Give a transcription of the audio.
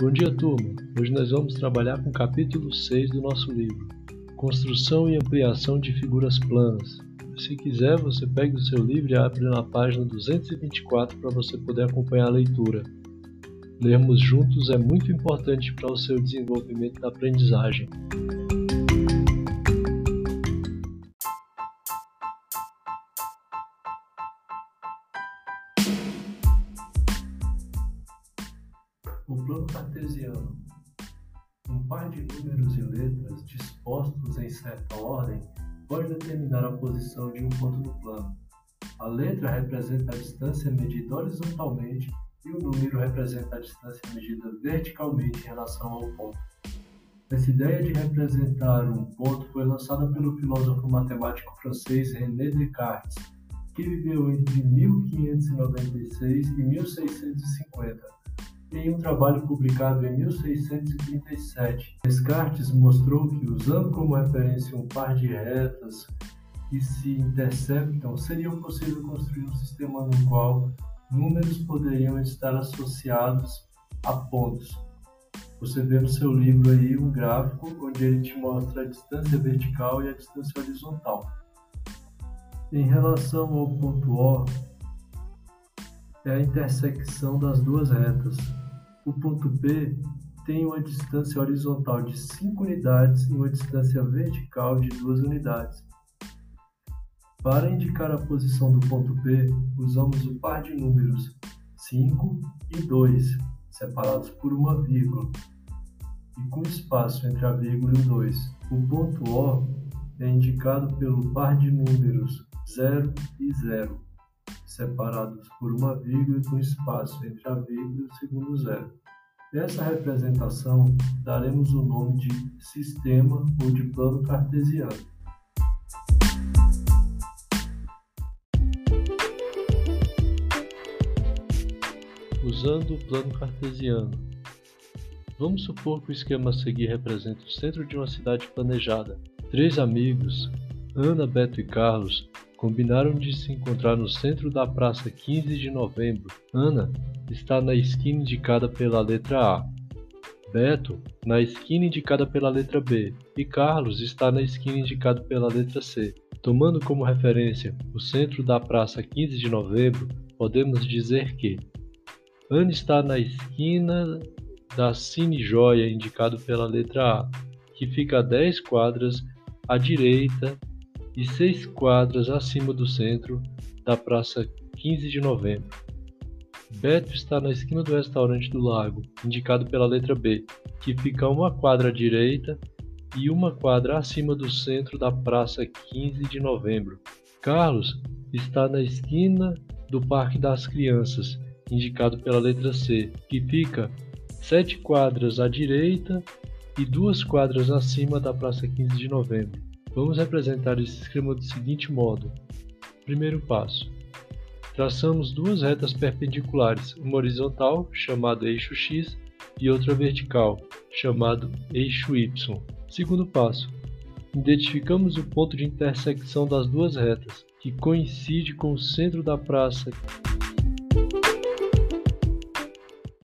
Bom dia, turma! Hoje nós vamos trabalhar com o capítulo 6 do nosso livro, Construção e Ampliação de Figuras Planas. Se quiser, você pega o seu livro e abre na página 224 para você poder acompanhar a leitura. Lermos juntos é muito importante para o seu desenvolvimento da aprendizagem. O plano cartesiano. Um par de números e letras dispostos em certa ordem pode determinar a posição de um ponto no plano. A letra representa a distância medida horizontalmente e o número representa a distância medida verticalmente em relação ao ponto. Essa ideia de representar um ponto foi lançada pelo filósofo matemático francês René Descartes, que viveu entre 1596 e 1650 em um trabalho publicado em 1637. Descartes mostrou que, usando como referência um par de retas que se interceptam, seria possível construir um sistema no qual números poderiam estar associados a pontos. Você vê no seu livro aí um gráfico onde ele te mostra a distância vertical e a distância horizontal. Em relação ao ponto O, é a intersecção das duas retas. O ponto P tem uma distância horizontal de 5 unidades e uma distância vertical de 2 unidades. Para indicar a posição do ponto P, usamos o par de números 5 e 2, separados por uma vírgula, e com espaço entre a vírgula e o 2. O ponto O é indicado pelo par de números 0 e 0 separados por uma vírgula com espaço entre a vírgula e o segundo zero. Dessa representação, daremos o nome de sistema ou de plano cartesiano. Usando o plano cartesiano. Vamos supor que o esquema a seguir representa o centro de uma cidade planejada. Três amigos, Ana, Beto e Carlos, combinaram de se encontrar no centro da praça 15 de novembro. Ana está na esquina indicada pela letra A. Beto na esquina indicada pela letra B e Carlos está na esquina indicada pela letra C. Tomando como referência o centro da praça 15 de novembro, podemos dizer que Ana está na esquina da Cine Joia indicado pela letra A, que fica a 10 quadras à direita e seis quadras acima do centro da Praça 15 de Novembro. Beto está na esquina do restaurante do lago, indicado pela letra B, que fica uma quadra à direita e uma quadra acima do centro da Praça 15 de Novembro. Carlos está na esquina do Parque das Crianças, indicado pela letra C, que fica sete quadras à direita e duas quadras acima da Praça 15 de Novembro. Vamos representar esse esquema do seguinte modo. Primeiro passo. Traçamos duas retas perpendiculares, uma horizontal, chamada eixo x, e outra vertical, chamado eixo y. Segundo passo. Identificamos o ponto de intersecção das duas retas, que coincide com o centro da praça